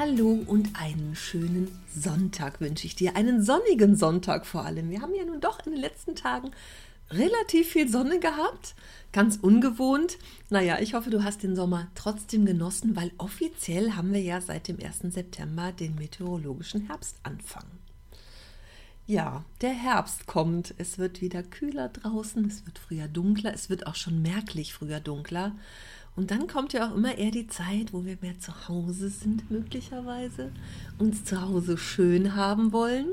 Hallo und einen schönen Sonntag wünsche ich dir. Einen sonnigen Sonntag vor allem. Wir haben ja nun doch in den letzten Tagen relativ viel Sonne gehabt. Ganz ungewohnt. Naja, ich hoffe, du hast den Sommer trotzdem genossen, weil offiziell haben wir ja seit dem 1. September den meteorologischen Herbstanfang. Ja, der Herbst kommt. Es wird wieder kühler draußen, es wird früher dunkler, es wird auch schon merklich früher dunkler. Und dann kommt ja auch immer eher die Zeit, wo wir mehr zu Hause sind, möglicherweise, uns zu Hause schön haben wollen.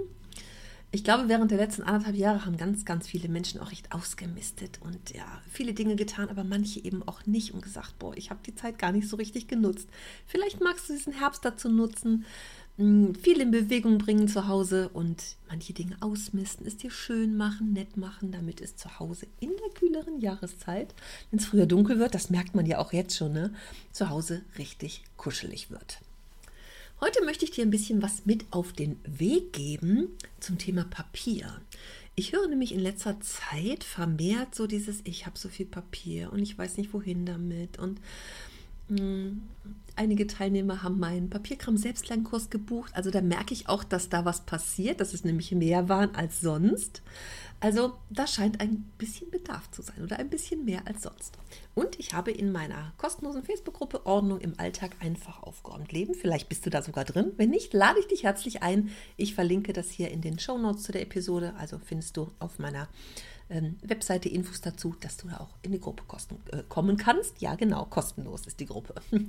Ich glaube, während der letzten anderthalb Jahre haben ganz, ganz viele Menschen auch recht ausgemistet und ja, viele Dinge getan, aber manche eben auch nicht und gesagt, boah, ich habe die Zeit gar nicht so richtig genutzt. Vielleicht magst du diesen Herbst dazu nutzen, viel in Bewegung bringen zu Hause und manche Dinge ausmisten, es dir schön machen, nett machen, damit es zu Hause in der kühleren Jahreszeit, wenn es früher dunkel wird, das merkt man ja auch jetzt schon, ne, zu Hause richtig kuschelig wird. Heute möchte ich dir ein bisschen was mit auf den Weg geben zum Thema Papier. Ich höre nämlich in letzter Zeit vermehrt so dieses, ich habe so viel Papier und ich weiß nicht wohin damit und hm, einige Teilnehmer haben meinen Papierkram-Selbstlernkurs gebucht. Also da merke ich auch, dass da was passiert, dass es nämlich mehr waren als sonst. Also da scheint ein bisschen Bedarf zu sein oder ein bisschen mehr als sonst. Und ich habe in meiner kostenlosen Facebook-Gruppe Ordnung im Alltag einfach aufgeräumt leben. Vielleicht bist du da sogar drin. Wenn nicht, lade ich dich herzlich ein. Ich verlinke das hier in den Show Notes zu der Episode. Also findest du auf meiner ähm, Webseite Infos dazu, dass du da auch in die Gruppe kosten, äh, kommen kannst. Ja, genau, kostenlos ist die Gruppe.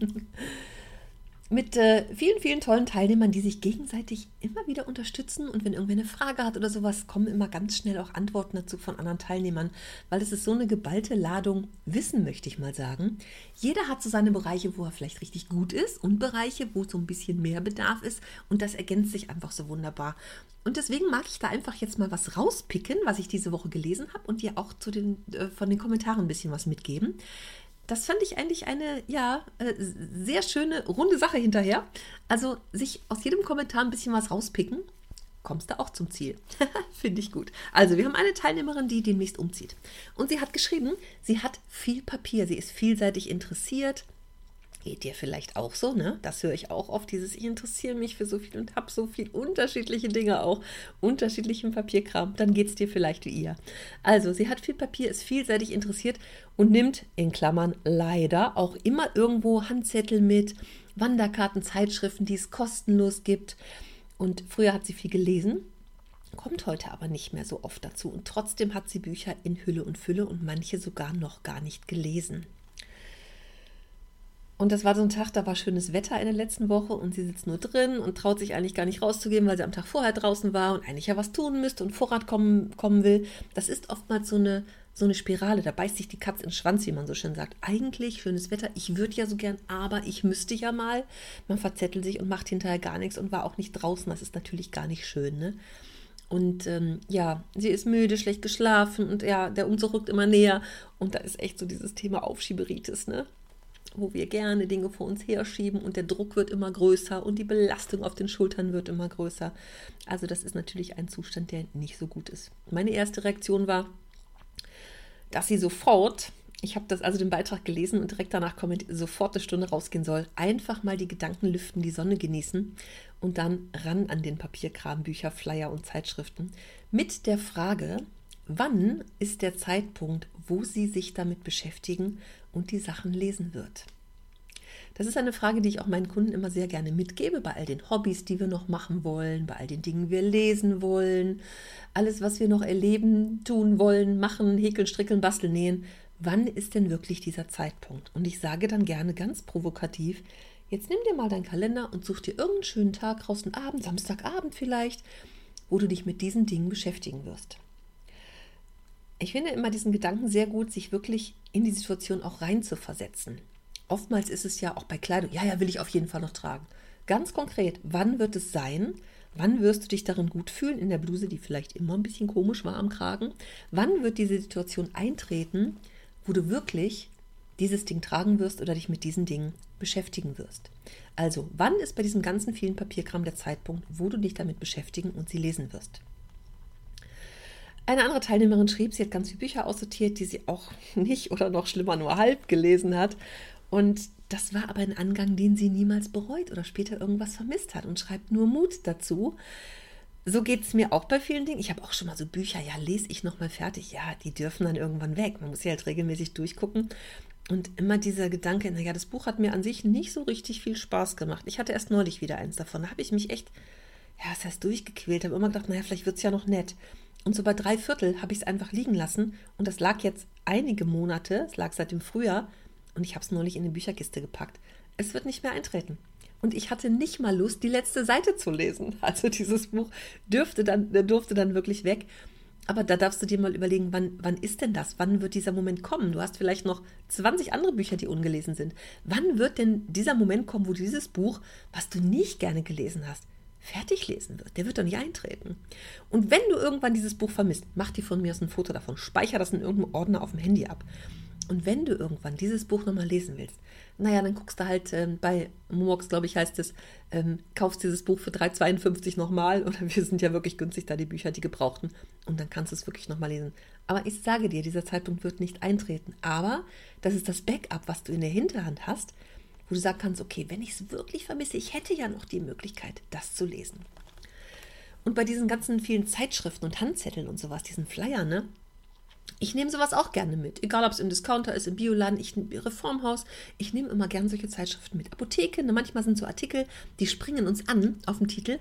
mit äh, vielen, vielen tollen Teilnehmern, die sich gegenseitig immer wieder unterstützen. Und wenn irgendwer eine Frage hat oder sowas, kommen immer ganz schnell auch Antworten dazu von anderen Teilnehmern, weil es ist so eine geballte Ladung Wissen, möchte ich mal sagen. Jeder hat so seine Bereiche, wo er vielleicht richtig gut ist und Bereiche, wo so ein bisschen mehr Bedarf ist. Und das ergänzt sich einfach so wunderbar. Und deswegen mag ich da einfach jetzt mal was rauspicken, was ich diese Woche gelesen habe und dir auch zu den, äh, von den Kommentaren ein bisschen was mitgeben das fand ich eigentlich eine, ja, äh, sehr schöne, runde Sache hinterher. Also sich aus jedem Kommentar ein bisschen was rauspicken, kommst du auch zum Ziel. Finde ich gut. Also wir haben eine Teilnehmerin, die demnächst umzieht. Und sie hat geschrieben, sie hat viel Papier, sie ist vielseitig interessiert, Geht dir vielleicht auch so, ne? Das höre ich auch oft, dieses Ich interessiere mich für so viel und habe so viel unterschiedliche Dinge auch, unterschiedlichen Papierkram. Dann geht es dir vielleicht wie ihr. Also, sie hat viel Papier, ist vielseitig interessiert und nimmt in Klammern leider auch immer irgendwo Handzettel mit, Wanderkarten, Zeitschriften, die es kostenlos gibt. Und früher hat sie viel gelesen, kommt heute aber nicht mehr so oft dazu. Und trotzdem hat sie Bücher in Hülle und Fülle und manche sogar noch gar nicht gelesen. Und das war so ein Tag, da war schönes Wetter in der letzten Woche und sie sitzt nur drin und traut sich eigentlich gar nicht rauszugehen, weil sie am Tag vorher draußen war und eigentlich ja was tun müsste und Vorrat kommen, kommen will. Das ist oftmals so eine, so eine Spirale, da beißt sich die Katze in den Schwanz, wie man so schön sagt. Eigentlich schönes Wetter, ich würde ja so gern, aber ich müsste ja mal. Man verzettelt sich und macht hinterher gar nichts und war auch nicht draußen. Das ist natürlich gar nicht schön, ne? Und ähm, ja, sie ist müde, schlecht geschlafen und ja, der Umzug rückt immer näher. Und da ist echt so dieses Thema Aufschieberitis, ne? Wo wir gerne Dinge vor uns herschieben und der Druck wird immer größer und die Belastung auf den Schultern wird immer größer. Also das ist natürlich ein Zustand, der nicht so gut ist. Meine erste Reaktion war, dass sie sofort, ich habe das also den Beitrag gelesen und direkt danach kommentiert, sofort eine Stunde rausgehen soll. Einfach mal die Gedanken lüften, die Sonne genießen und dann ran an den Papierkram, Bücher, Flyer und Zeitschriften mit der Frage, wann ist der Zeitpunkt, wo sie sich damit beschäftigen und die Sachen lesen wird? Das ist eine Frage, die ich auch meinen Kunden immer sehr gerne mitgebe, bei all den Hobbys, die wir noch machen wollen, bei all den Dingen, die wir lesen wollen, alles, was wir noch erleben, tun wollen, machen, häkeln, strickeln, basteln, nähen. Wann ist denn wirklich dieser Zeitpunkt? Und ich sage dann gerne ganz provokativ, jetzt nimm dir mal deinen Kalender und such dir irgendeinen schönen Tag raus, einen Abend, Samstagabend vielleicht, wo du dich mit diesen Dingen beschäftigen wirst ich finde immer diesen Gedanken sehr gut, sich wirklich in die Situation auch rein zu versetzen. Oftmals ist es ja auch bei Kleidung, ja, ja, will ich auf jeden Fall noch tragen. ganz konkret, wann wird es sein? Wann wirst du dich darin gut fühlen in der Bluse, die vielleicht immer ein bisschen komisch war am Kragen? Wann wird diese Situation eintreten, wo du wirklich dieses Ding tragen wirst oder dich mit diesen Dingen beschäftigen wirst? Also, wann ist bei diesem ganzen vielen Papierkram der Zeitpunkt, wo du dich damit beschäftigen und sie lesen wirst? Eine andere Teilnehmerin schrieb, sie hat ganz viele Bücher aussortiert, die sie auch nicht oder noch schlimmer nur halb gelesen hat. Und das war aber ein Angang, den sie niemals bereut oder später irgendwas vermisst hat und schreibt nur Mut dazu. So geht es mir auch bei vielen Dingen. Ich habe auch schon mal so Bücher, ja, lese ich nochmal fertig. Ja, die dürfen dann irgendwann weg. Man muss sie halt regelmäßig durchgucken. Und immer dieser Gedanke, naja, das Buch hat mir an sich nicht so richtig viel Spaß gemacht. Ich hatte erst neulich wieder eins davon. Da habe ich mich echt, ja, das heißt durchgequält, habe immer gedacht, naja, vielleicht wird es ja noch nett. Und so bei drei Viertel habe ich es einfach liegen lassen. Und das lag jetzt einige Monate, es lag seit dem Frühjahr, und ich habe es neulich in die Bücherkiste gepackt. Es wird nicht mehr eintreten. Und ich hatte nicht mal Lust, die letzte Seite zu lesen. Also dieses Buch dürfte dann, durfte dann wirklich weg. Aber da darfst du dir mal überlegen, wann, wann ist denn das? Wann wird dieser Moment kommen? Du hast vielleicht noch 20 andere Bücher, die ungelesen sind. Wann wird denn dieser Moment kommen, wo dieses Buch, was du nicht gerne gelesen hast, fertig lesen wird? Der wird doch nicht eintreten. Und wenn du irgendwann dieses Buch vermisst, mach dir von mir aus ein Foto davon, speicher das in irgendeinem Ordner auf dem Handy ab. Und wenn du irgendwann dieses Buch nochmal lesen willst, naja, dann guckst du halt ähm, bei Momox, glaube ich, heißt es, ähm, kaufst dieses Buch für 3,52 nochmal. Oder wir sind ja wirklich günstig da, die Bücher, die gebrauchten. Und dann kannst du es wirklich nochmal lesen. Aber ich sage dir, dieser Zeitpunkt wird nicht eintreten. Aber das ist das Backup, was du in der Hinterhand hast, wo du sagen kannst, okay, wenn ich es wirklich vermisse, ich hätte ja noch die Möglichkeit, das zu lesen. Und bei diesen ganzen vielen Zeitschriften und Handzetteln und sowas, diesen Flyer, ne? Ich nehme sowas auch gerne mit, egal ob es im Discounter ist, im Bioladen, ich Reformhaus. Ich nehme immer gerne solche Zeitschriften mit. Apotheke, ne, manchmal sind so Artikel, die springen uns an auf dem Titel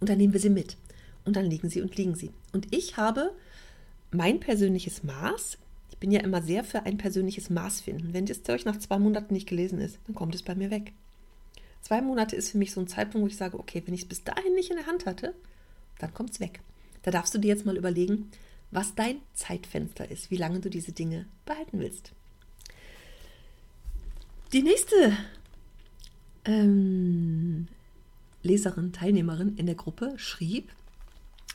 und dann nehmen wir sie mit. Und dann liegen sie und liegen sie. Und ich habe mein persönliches Maß. Ich bin ja immer sehr für ein persönliches Maß finden. Wenn das Zeug nach zwei Monaten nicht gelesen ist, dann kommt es bei mir weg. Zwei Monate ist für mich so ein Zeitpunkt, wo ich sage, okay, wenn ich es bis dahin nicht in der Hand hatte, dann kommt es weg. Da darfst du dir jetzt mal überlegen, was dein Zeitfenster ist, wie lange du diese Dinge behalten willst. Die nächste ähm, Leserin, Teilnehmerin in der Gruppe schrieb,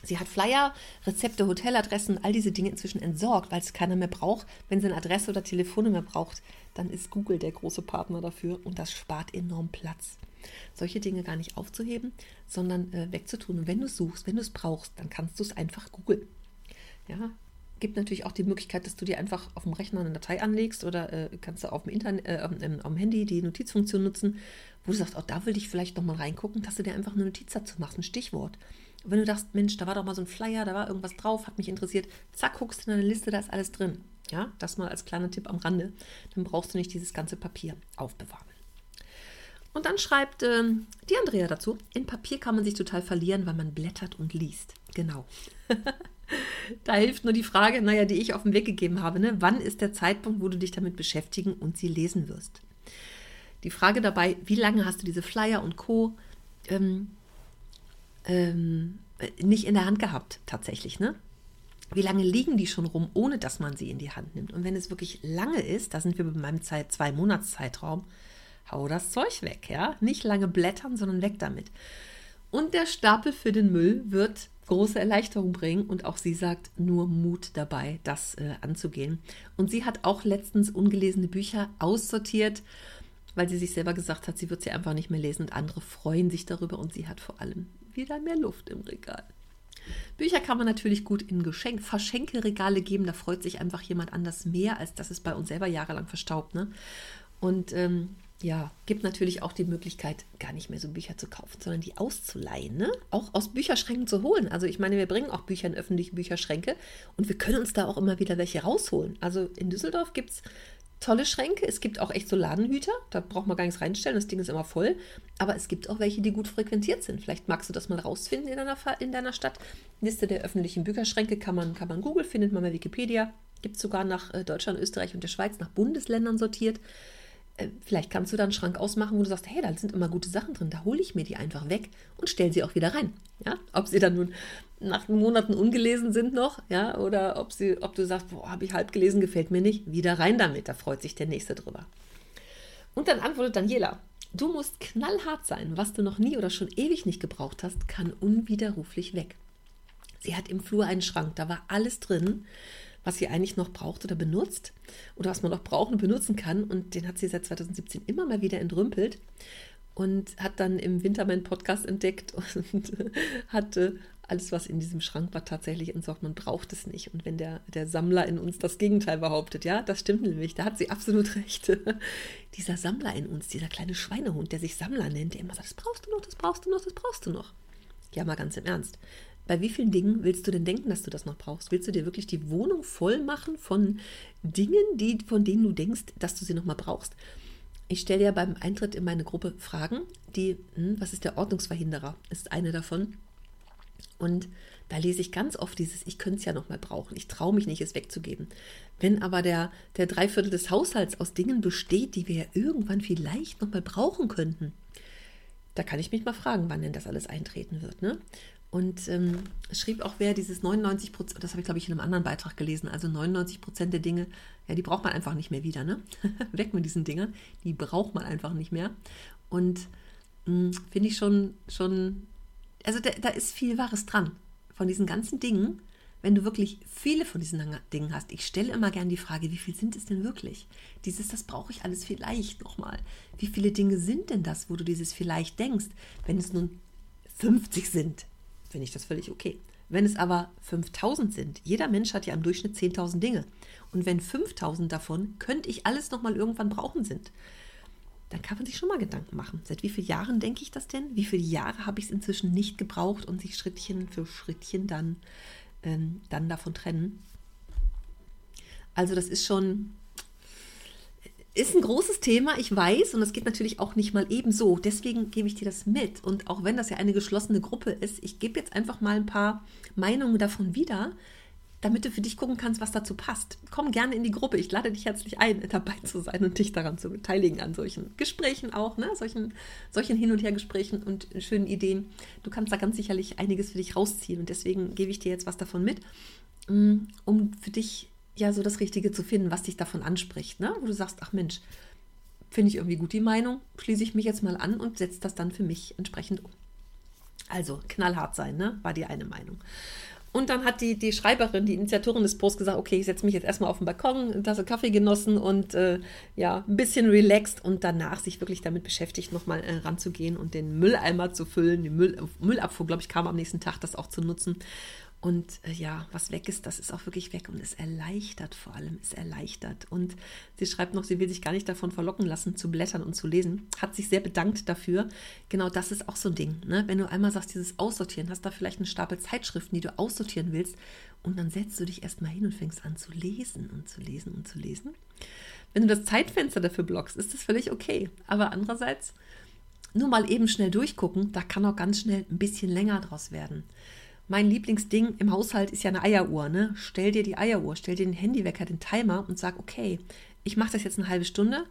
sie hat Flyer, Rezepte, Hoteladressen, all diese Dinge inzwischen entsorgt, weil es keiner mehr braucht. Wenn sie eine Adresse oder Telefonnummer braucht, dann ist Google der große Partner dafür und das spart enorm Platz. Solche Dinge gar nicht aufzuheben, sondern äh, wegzutun. Und wenn du suchst, wenn du es brauchst, dann kannst du es einfach googeln. Ja, gibt natürlich auch die Möglichkeit, dass du dir einfach auf dem Rechner eine Datei anlegst oder äh, kannst du auf dem Internet, äh, am Handy die Notizfunktion nutzen, wo du sagst, auch da will ich vielleicht nochmal reingucken, dass du dir einfach eine Notiz dazu machst, ein Stichwort. Wenn du dachtest, Mensch, da war doch mal so ein Flyer, da war irgendwas drauf, hat mich interessiert, zack, guckst in deine Liste, da ist alles drin. Ja, das mal als kleiner Tipp am Rande. Dann brauchst du nicht dieses ganze Papier aufbewahren. Und dann schreibt äh, die Andrea dazu, in Papier kann man sich total verlieren, weil man blättert und liest. Genau. da hilft nur die Frage, naja, die ich auf den Weg gegeben habe. Ne? Wann ist der Zeitpunkt, wo du dich damit beschäftigen und sie lesen wirst? Die Frage dabei, wie lange hast du diese Flyer und Co. Ähm, ähm, nicht in der Hand gehabt, tatsächlich, ne? Wie lange liegen die schon rum, ohne dass man sie in die Hand nimmt? Und wenn es wirklich lange ist, da sind wir bei meinem Zeit, zwei Monats Zeitraum, hau das Zeug weg, ja? Nicht lange blättern, sondern weg damit. Und der Stapel für den Müll wird große Erleichterung bringen und auch sie sagt nur Mut dabei, das äh, anzugehen. Und sie hat auch letztens ungelesene Bücher aussortiert, weil sie sich selber gesagt hat, sie wird sie einfach nicht mehr lesen und andere freuen sich darüber und sie hat vor allem wieder mehr Luft im Regal. Bücher kann man natürlich gut in Geschenk Verschenkeregale geben, da freut sich einfach jemand anders mehr, als dass es bei uns selber jahrelang verstaubt. Ne? Und ähm, ja, gibt natürlich auch die Möglichkeit, gar nicht mehr so Bücher zu kaufen, sondern die auszuleihen, ne? auch aus Bücherschränken zu holen. Also ich meine, wir bringen auch Bücher in öffentliche Bücherschränke und wir können uns da auch immer wieder welche rausholen. Also in Düsseldorf gibt es tolle Schränke. Es gibt auch echt so Ladenhüter. Da braucht man gar nichts reinstellen. Das Ding ist immer voll. Aber es gibt auch welche, die gut frequentiert sind. Vielleicht magst du das mal rausfinden in deiner, in deiner Stadt. Liste der öffentlichen Bücherschränke kann man, kann man Google, findet man bei Wikipedia. Gibt es sogar nach äh, Deutschland, Österreich und der Schweiz nach Bundesländern sortiert. Äh, vielleicht kannst du da einen Schrank ausmachen, wo du sagst, hey, da sind immer gute Sachen drin, da hole ich mir die einfach weg und stelle sie auch wieder rein. Ja? Ob sie dann nun nach Monaten ungelesen sind noch, ja, oder ob, sie, ob du sagst, boah, habe ich halb gelesen, gefällt mir nicht, wieder rein damit, da freut sich der Nächste drüber. Und dann antwortet Daniela, Du musst knallhart sein. Was du noch nie oder schon ewig nicht gebraucht hast, kann unwiderruflich weg. Sie hat im Flur einen Schrank, da war alles drin, was sie eigentlich noch braucht oder benutzt oder was man noch brauchen und benutzen kann. Und den hat sie seit 2017 immer mal wieder entrümpelt und hat dann im Winter meinen Podcast entdeckt und hatte alles, was in diesem Schrank war, tatsächlich entsorgt. Man braucht es nicht. Und wenn der, der Sammler in uns das Gegenteil behauptet, ja, das stimmt nämlich, da hat sie absolut recht. dieser Sammler in uns, dieser kleine Schweinehund, der sich Sammler nennt, der immer sagt, das brauchst du noch, das brauchst du noch, das brauchst du noch. Ja, mal ganz im Ernst. Bei wie vielen Dingen willst du denn denken, dass du das noch brauchst? Willst du dir wirklich die Wohnung voll machen von Dingen, die, von denen du denkst, dass du sie noch mal brauchst? Ich stelle ja beim Eintritt in meine Gruppe Fragen, die, hm, was ist der Ordnungsverhinderer? Ist eine davon. Und da lese ich ganz oft dieses, ich könnte es ja noch mal brauchen. Ich traue mich nicht, es wegzugeben. Wenn aber der, der Dreiviertel des Haushalts aus Dingen besteht, die wir ja irgendwann vielleicht noch mal brauchen könnten, da kann ich mich mal fragen, wann denn das alles eintreten wird. Ne? Und ähm, schrieb auch wer dieses 99 Prozent, das habe ich glaube ich in einem anderen Beitrag gelesen, also 99 Prozent der Dinge, ja, die braucht man einfach nicht mehr wieder, ne? Weg mit diesen Dingen, die braucht man einfach nicht mehr. Und hm, finde ich schon, schon, also da, da ist viel Wahres dran. Von diesen ganzen Dingen, wenn du wirklich viele von diesen Dingen hast. Ich stelle immer gerne die Frage, wie viel sind es denn wirklich? Dieses, das brauche ich alles vielleicht nochmal. Wie viele Dinge sind denn das, wo du dieses vielleicht denkst? Wenn es nun 50 sind, finde ich das völlig okay. Wenn es aber 5000 sind, jeder Mensch hat ja im Durchschnitt 10.000 Dinge. Und wenn 5000 davon könnte ich alles nochmal irgendwann brauchen sind, dann kann man sich schon mal Gedanken machen. Seit wie vielen Jahren denke ich das denn? Wie viele Jahre habe ich es inzwischen nicht gebraucht und sich Schrittchen für Schrittchen dann, ähm, dann davon trennen? Also das ist schon, ist ein großes Thema, ich weiß, und das geht natürlich auch nicht mal ebenso. Deswegen gebe ich dir das mit. Und auch wenn das ja eine geschlossene Gruppe ist, ich gebe jetzt einfach mal ein paar Meinungen davon wieder, damit du für dich gucken kannst, was dazu passt. Komm gerne in die Gruppe. Ich lade dich herzlich ein, dabei zu sein und dich daran zu beteiligen, an solchen Gesprächen auch, ne? solchen, solchen Hin- und Hergesprächen und schönen Ideen. Du kannst da ganz sicherlich einiges für dich rausziehen. Und deswegen gebe ich dir jetzt was davon mit, mm, um für dich ja so das Richtige zu finden, was dich davon anspricht, ne? wo du sagst, ach Mensch, finde ich irgendwie gut die Meinung, schließe ich mich jetzt mal an und setze das dann für mich entsprechend um. Also knallhart sein, ne? war die eine Meinung. Und dann hat die, die Schreiberin, die Initiatorin des Posts gesagt, okay, ich setze mich jetzt erstmal auf den Balkon, Tasse Kaffee genossen und äh, ja, ein bisschen relaxed und danach sich wirklich damit beschäftigt, nochmal äh, ranzugehen und den Mülleimer zu füllen, den Müll, Müllabfuhr, glaube ich, kam am nächsten Tag, das auch zu nutzen und äh, ja, was weg ist, das ist auch wirklich weg und es erleichtert vor allem, es erleichtert. Und sie schreibt noch, sie will sich gar nicht davon verlocken lassen, zu blättern und zu lesen. Hat sich sehr bedankt dafür. Genau das ist auch so ein Ding. Ne? Wenn du einmal sagst, dieses Aussortieren, hast da vielleicht einen Stapel Zeitschriften, die du aussortieren willst und dann setzt du dich erstmal hin und fängst an zu lesen und zu lesen und zu lesen. Wenn du das Zeitfenster dafür blockst, ist das völlig okay. Aber andererseits, nur mal eben schnell durchgucken, da kann auch ganz schnell ein bisschen länger draus werden. Mein Lieblingsding im Haushalt ist ja eine Eieruhr. Ne? Stell dir die Eieruhr, stell dir den Handywecker, den Timer und sag, okay, ich mache das jetzt eine halbe Stunde,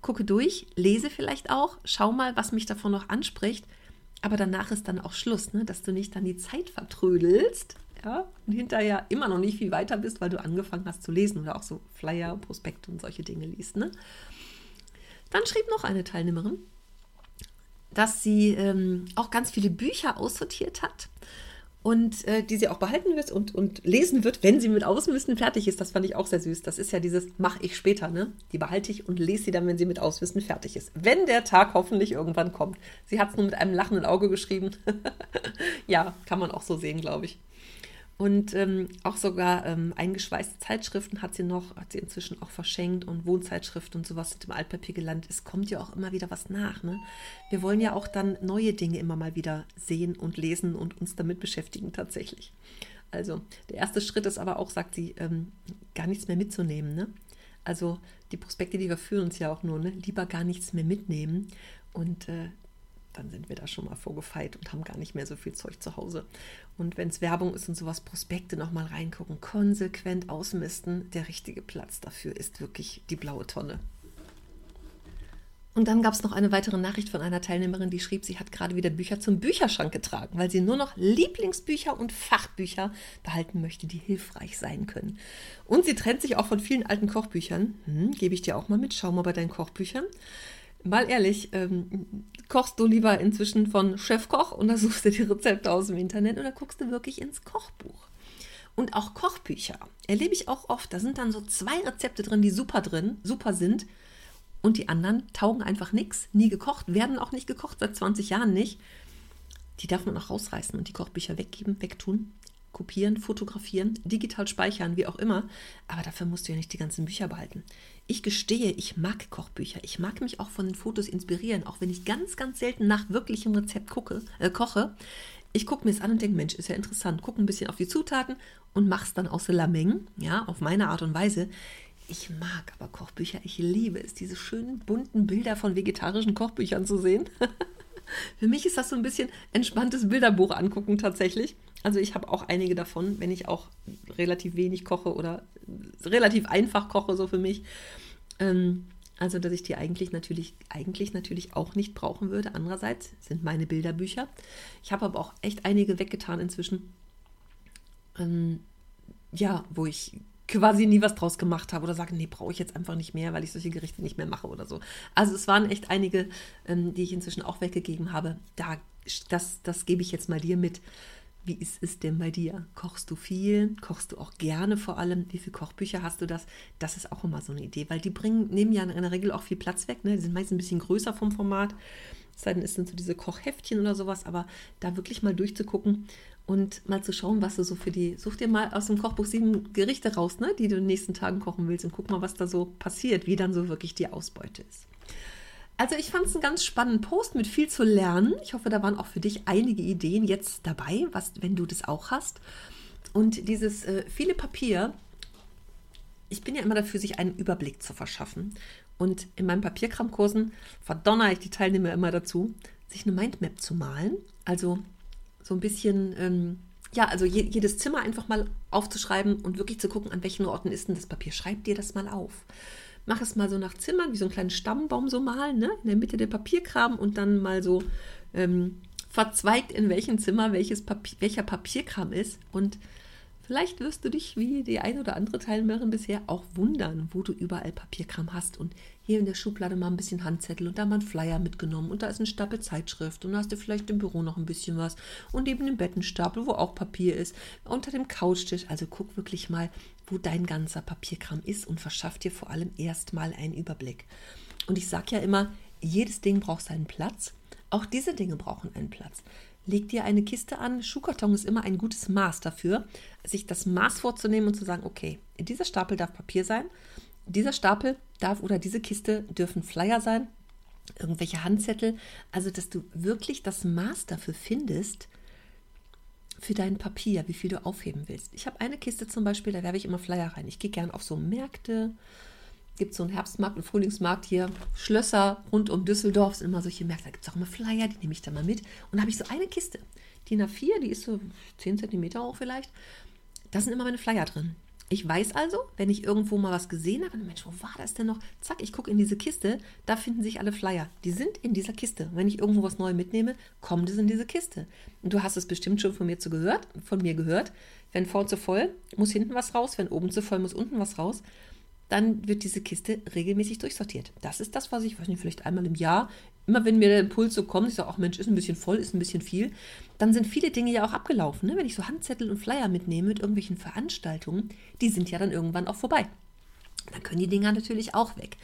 gucke durch, lese vielleicht auch, schau mal, was mich davon noch anspricht. Aber danach ist dann auch Schluss, ne? dass du nicht dann die Zeit vertrödelst ja, und hinterher immer noch nicht viel weiter bist, weil du angefangen hast zu lesen oder auch so Flyer, Prospekte und solche Dinge liest. Ne? Dann schrieb noch eine Teilnehmerin, dass sie ähm, auch ganz viele Bücher aussortiert hat und äh, die sie auch behalten wird und, und lesen wird, wenn sie mit Ausmisten fertig ist. Das fand ich auch sehr süß. Das ist ja dieses mache ich später, ne? Die behalte ich und lese sie dann, wenn sie mit Ausmisten fertig ist. Wenn der Tag hoffentlich irgendwann kommt. Sie hat es nur mit einem lachenden Auge geschrieben. ja, kann man auch so sehen, glaube ich. Und ähm, auch sogar ähm, eingeschweißte Zeitschriften hat sie noch, hat sie inzwischen auch verschenkt und Wohnzeitschriften und sowas sind im Altpapier gelandet. Es kommt ja auch immer wieder was nach. Ne? Wir wollen ja auch dann neue Dinge immer mal wieder sehen und lesen und uns damit beschäftigen tatsächlich. Also der erste Schritt ist aber auch, sagt sie, ähm, gar nichts mehr mitzunehmen. Ne? Also die Prospekte, die wir führen uns ja auch nur, ne? lieber gar nichts mehr mitnehmen und äh, dann sind wir da schon mal vorgefeit und haben gar nicht mehr so viel Zeug zu Hause. Und wenn es Werbung ist und sowas, Prospekte nochmal reingucken, konsequent ausmisten, der richtige Platz dafür ist wirklich die blaue Tonne. Und dann gab es noch eine weitere Nachricht von einer Teilnehmerin, die schrieb, sie hat gerade wieder Bücher zum Bücherschrank getragen, weil sie nur noch Lieblingsbücher und Fachbücher behalten möchte, die hilfreich sein können. Und sie trennt sich auch von vielen alten Kochbüchern. Hm, Gebe ich dir auch mal mit. Schau mal bei deinen Kochbüchern mal ehrlich, ähm, kochst du lieber inzwischen von Chefkoch und da suchst du die Rezepte aus dem Internet oder guckst du wirklich ins Kochbuch? Und auch Kochbücher erlebe ich auch oft. Da sind dann so zwei Rezepte drin, die super drin, super sind. Und die anderen taugen einfach nichts, nie gekocht, werden auch nicht gekocht, seit 20 Jahren nicht. Die darf man auch rausreißen und die Kochbücher weggeben, wegtun kopieren, fotografieren, digital speichern, wie auch immer. Aber dafür musst du ja nicht die ganzen Bücher behalten. Ich gestehe, ich mag Kochbücher. Ich mag mich auch von den Fotos inspirieren, auch wenn ich ganz, ganz selten nach wirklichem Rezept gucke, äh, koche. Ich gucke mir es an und denke, Mensch, ist ja interessant. Gucke ein bisschen auf die Zutaten und mache es dann aus Lameng, ja, auf meine Art und Weise. Ich mag aber Kochbücher. Ich liebe es, diese schönen bunten Bilder von vegetarischen Kochbüchern zu sehen. Für mich ist das so ein bisschen entspanntes Bilderbuch angucken tatsächlich. Also ich habe auch einige davon, wenn ich auch relativ wenig koche oder relativ einfach koche, so für mich. Ähm, also, dass ich die eigentlich natürlich, eigentlich natürlich auch nicht brauchen würde. Andererseits sind meine Bilderbücher. Ich habe aber auch echt einige weggetan inzwischen. Ähm, ja, wo ich quasi nie was draus gemacht habe oder sage, nee, brauche ich jetzt einfach nicht mehr, weil ich solche Gerichte nicht mehr mache oder so. Also es waren echt einige, ähm, die ich inzwischen auch weggegeben habe. Da, das, das gebe ich jetzt mal dir mit. Wie ist es denn bei dir? Kochst du viel? Kochst du auch gerne vor allem? Wie viele Kochbücher hast du das? Das ist auch immer so eine Idee, weil die bringen, nehmen ja in der Regel auch viel Platz weg. Ne? Die sind meist ein bisschen größer vom Format. Es sind so diese Kochheftchen oder sowas, aber da wirklich mal durchzugucken und mal zu schauen, was du so für die. Such dir mal aus dem Kochbuch sieben Gerichte raus, ne, die du in den nächsten Tagen kochen willst und guck mal, was da so passiert, wie dann so wirklich die Ausbeute ist. Also ich fand es einen ganz spannenden Post mit viel zu lernen. Ich hoffe, da waren auch für dich einige Ideen jetzt dabei, was, wenn du das auch hast. Und dieses äh, viele Papier, ich bin ja immer dafür, sich einen Überblick zu verschaffen. Und in meinen Papierkramkursen verdonner ich die Teilnehmer immer dazu, sich eine Mindmap zu malen. Also so ein bisschen, ähm, ja, also je, jedes Zimmer einfach mal aufzuschreiben und wirklich zu gucken, an welchen Orten ist denn das Papier. Schreib dir das mal auf mach es mal so nach Zimmern, wie so einen kleinen Stammbaum so malen, ne? in der Mitte der Papierkram und dann mal so ähm, verzweigt, in welchem Zimmer welches Papier, welcher Papierkram ist. Und vielleicht wirst du dich, wie die ein oder andere Teilnehmerin bisher, auch wundern, wo du überall Papierkram hast. Und hier in der Schublade mal ein bisschen Handzettel und da mal ein Flyer mitgenommen und da ist ein Stapel Zeitschrift und da hast du vielleicht im Büro noch ein bisschen was und neben dem Bettenstapel, wo auch Papier ist, unter dem Couchtisch. Also guck wirklich mal, wo dein ganzer Papierkram ist und verschaff dir vor allem erstmal einen Überblick. Und ich sage ja immer, jedes Ding braucht seinen Platz. Auch diese Dinge brauchen einen Platz. Leg dir eine Kiste an. Schuhkarton ist immer ein gutes Maß dafür, sich das Maß vorzunehmen und zu sagen, okay, dieser Stapel darf Papier sein, dieser Stapel darf oder diese Kiste dürfen Flyer sein, irgendwelche Handzettel. Also, dass du wirklich das Maß dafür findest, für dein Papier, wie viel du aufheben willst. Ich habe eine Kiste zum Beispiel, da werfe ich immer Flyer rein. Ich gehe gerne auf so Märkte. Gibt so einen Herbstmarkt, einen Frühlingsmarkt hier. Schlösser rund um Düsseldorf sind immer solche Märkte. Da gibt es auch immer Flyer, die nehme ich dann mal mit. Und da habe ich so eine Kiste. Die nach 4, die ist so 10 cm hoch vielleicht. Da sind immer meine Flyer drin. Ich weiß also, wenn ich irgendwo mal was gesehen habe, Mensch, wo war das denn noch? Zack, ich gucke in diese Kiste, da finden sich alle Flyer. Die sind in dieser Kiste. Wenn ich irgendwo was neu mitnehme, kommt es in diese Kiste. Und du hast es bestimmt schon von mir zu gehört, von mir gehört. Wenn vorn zu voll, muss hinten was raus. Wenn oben zu voll, muss unten was raus dann wird diese Kiste regelmäßig durchsortiert. Das ist das, was ich, weiß nicht, vielleicht einmal im Jahr, immer wenn mir der Impuls so kommt, ich sage, ach Mensch, ist ein bisschen voll, ist ein bisschen viel, dann sind viele Dinge ja auch abgelaufen. Ne? Wenn ich so Handzettel und Flyer mitnehme mit irgendwelchen Veranstaltungen, die sind ja dann irgendwann auch vorbei. Dann können die Dinger natürlich auch weg.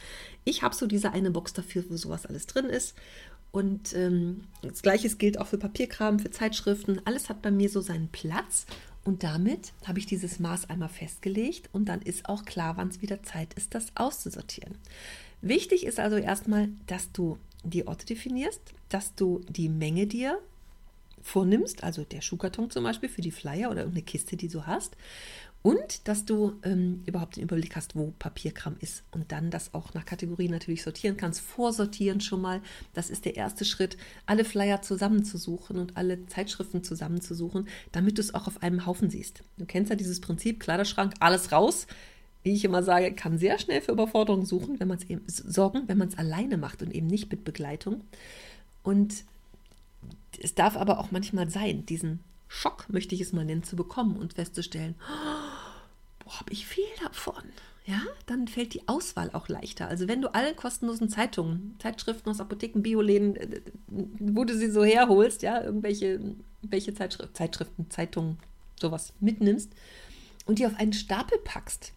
Ich habe so diese eine Box dafür, wo sowas alles drin ist. Und ähm, das Gleiche gilt auch für Papierkram, für Zeitschriften. Alles hat bei mir so seinen Platz. Und damit habe ich dieses Maß einmal festgelegt und dann ist auch klar, wann es wieder Zeit ist, das auszusortieren. Wichtig ist also erstmal, dass du die Orte definierst, dass du die Menge dir vornimmst, also der Schuhkarton zum Beispiel für die Flyer oder irgendeine Kiste, die du hast, und dass du ähm, überhaupt den Überblick hast, wo Papierkram ist und dann das auch nach Kategorien natürlich sortieren kannst. Vorsortieren schon mal, das ist der erste Schritt, alle Flyer zusammenzusuchen und alle Zeitschriften zusammenzusuchen, damit du es auch auf einem Haufen siehst. Du kennst ja dieses Prinzip, Kleiderschrank, alles raus. Wie ich immer sage, kann sehr schnell für Überforderung suchen, wenn man es eben sorgen, wenn man es alleine macht und eben nicht mit Begleitung. Und es darf aber auch manchmal sein, diesen Schock, möchte ich es mal nennen, zu bekommen und festzustellen, oh, boah, habe ich viel davon. ja, dann fällt die Auswahl auch leichter. Also wenn du alle kostenlosen Zeitungen, Zeitschriften aus Apotheken, Bioläden, äh, wo du sie so herholst, ja, irgendwelche welche Zeitschrift, Zeitschriften, Zeitungen, sowas mitnimmst und die auf einen Stapel packst,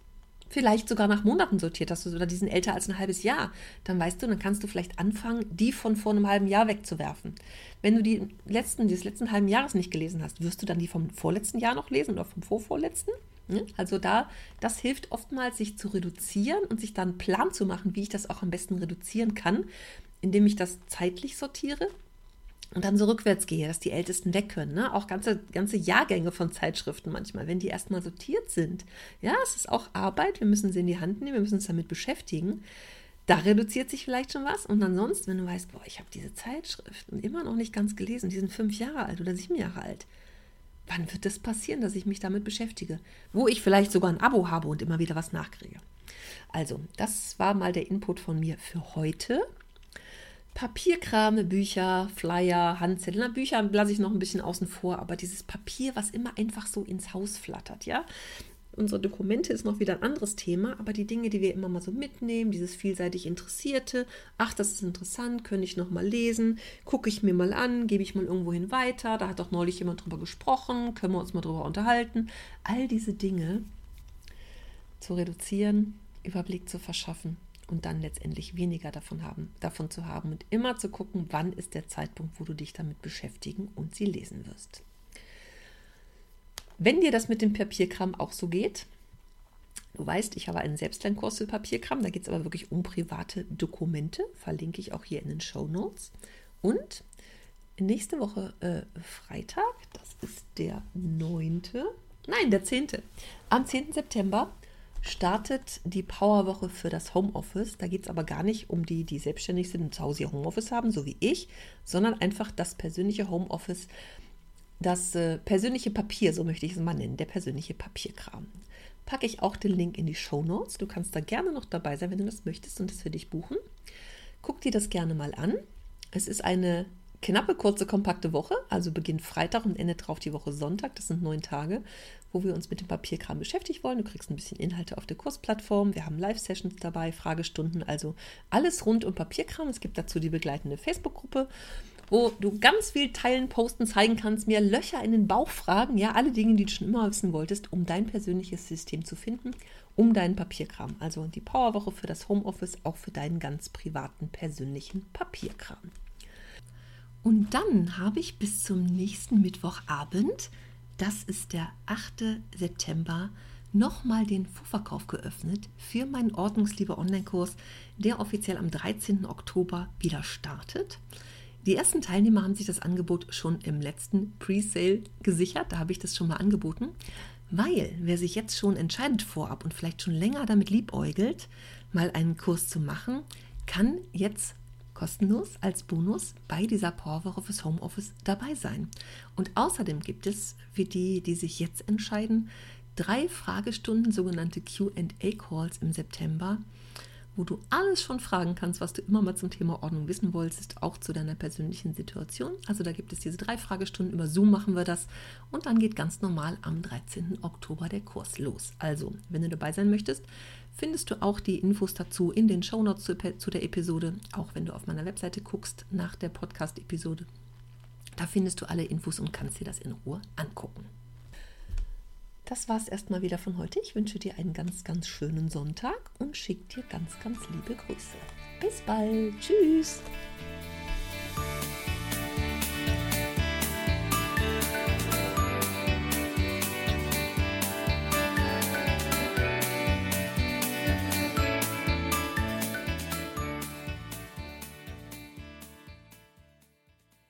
vielleicht sogar nach Monaten sortiert hast oder die sind älter als ein halbes Jahr, dann weißt du, dann kannst du vielleicht anfangen, die von vor einem halben Jahr wegzuwerfen. Wenn du die letzten, des letzten halben Jahres nicht gelesen hast, wirst du dann die vom vorletzten Jahr noch lesen oder vom vorvorletzten? Also da, das hilft oftmals, sich zu reduzieren und sich dann einen Plan zu machen, wie ich das auch am besten reduzieren kann, indem ich das zeitlich sortiere und dann so rückwärts gehe, dass die Ältesten weg können. Ne? Auch ganze, ganze Jahrgänge von Zeitschriften manchmal, wenn die erstmal sortiert sind. Ja, es ist auch Arbeit, wir müssen sie in die Hand nehmen, wir müssen uns damit beschäftigen. Da reduziert sich vielleicht schon was. Und ansonsten, wenn du weißt, boah, ich habe diese Zeitschriften immer noch nicht ganz gelesen, die sind fünf Jahre alt oder sieben Jahre alt. Wann wird das passieren, dass ich mich damit beschäftige? Wo ich vielleicht sogar ein Abo habe und immer wieder was nachkriege. Also, das war mal der Input von mir für heute. Papierkram, Bücher, Flyer, Handzettel. Bücher lasse ich noch ein bisschen außen vor, aber dieses Papier, was immer einfach so ins Haus flattert, ja. Unsere Dokumente ist noch wieder ein anderes Thema, aber die Dinge, die wir immer mal so mitnehmen, dieses vielseitig Interessierte, ach, das ist interessant, könnte ich noch mal lesen, gucke ich mir mal an, gebe ich mal irgendwohin weiter, da hat doch neulich jemand drüber gesprochen, können wir uns mal drüber unterhalten. All diese Dinge zu reduzieren, Überblick zu verschaffen und dann letztendlich weniger davon haben, davon zu haben und immer zu gucken, wann ist der Zeitpunkt, wo du dich damit beschäftigen und sie lesen wirst. Wenn dir das mit dem Papierkram auch so geht, du weißt, ich habe einen Selbstlernkurs für Papierkram, da geht es aber wirklich um private Dokumente, verlinke ich auch hier in den Show Notes. Und nächste Woche äh, Freitag, das ist der 9., nein, der 10., am 10. September startet die Powerwoche für das Homeoffice. Da geht es aber gar nicht um die, die selbstständig sind und zu Hause ihr Homeoffice haben, so wie ich, sondern einfach das persönliche Homeoffice, das äh, persönliche Papier, so möchte ich es mal nennen, der persönliche Papierkram. Packe ich auch den Link in die Show Notes. Du kannst da gerne noch dabei sein, wenn du das möchtest und das für dich buchen. Guck dir das gerne mal an. Es ist eine knappe, kurze, kompakte Woche, also beginnt Freitag und endet drauf die Woche Sonntag. Das sind neun Tage, wo wir uns mit dem Papierkram beschäftigt wollen. Du kriegst ein bisschen Inhalte auf der Kursplattform. Wir haben Live-Sessions dabei, Fragestunden, also alles rund um Papierkram. Es gibt dazu die begleitende Facebook-Gruppe wo du ganz viel teilen, posten, zeigen kannst, mir Löcher in den Bauch fragen, ja, alle Dinge, die du schon immer wissen wolltest, um dein persönliches System zu finden, um deinen Papierkram. Also die Powerwoche für das Homeoffice, auch für deinen ganz privaten, persönlichen Papierkram. Und dann habe ich bis zum nächsten Mittwochabend, das ist der 8. September, nochmal den Vorverkauf geöffnet für meinen Ordnungsliebe Online-Kurs, der offiziell am 13. Oktober wieder startet. Die ersten Teilnehmer haben sich das Angebot schon im letzten Pre-Sale gesichert. Da habe ich das schon mal angeboten. Weil wer sich jetzt schon entscheidet vorab und vielleicht schon länger damit liebäugelt, mal einen Kurs zu machen, kann jetzt kostenlos als Bonus bei dieser Powerwoche fürs Homeoffice dabei sein. Und außerdem gibt es für die, die sich jetzt entscheiden, drei Fragestunden, sogenannte QA-Calls im September, wo du alles schon fragen kannst, was du immer mal zum Thema Ordnung wissen wolltest, auch zu deiner persönlichen Situation. Also da gibt es diese drei Fragestunden, über Zoom machen wir das und dann geht ganz normal am 13. Oktober der Kurs los. Also, wenn du dabei sein möchtest, findest du auch die Infos dazu in den Shownotes zu, zu der Episode, auch wenn du auf meiner Webseite guckst nach der Podcast-Episode. Da findest du alle Infos und kannst dir das in Ruhe angucken. Das war es erstmal wieder von heute. Ich wünsche dir einen ganz, ganz schönen Sonntag und schicke dir ganz, ganz liebe Grüße. Bis bald. Tschüss.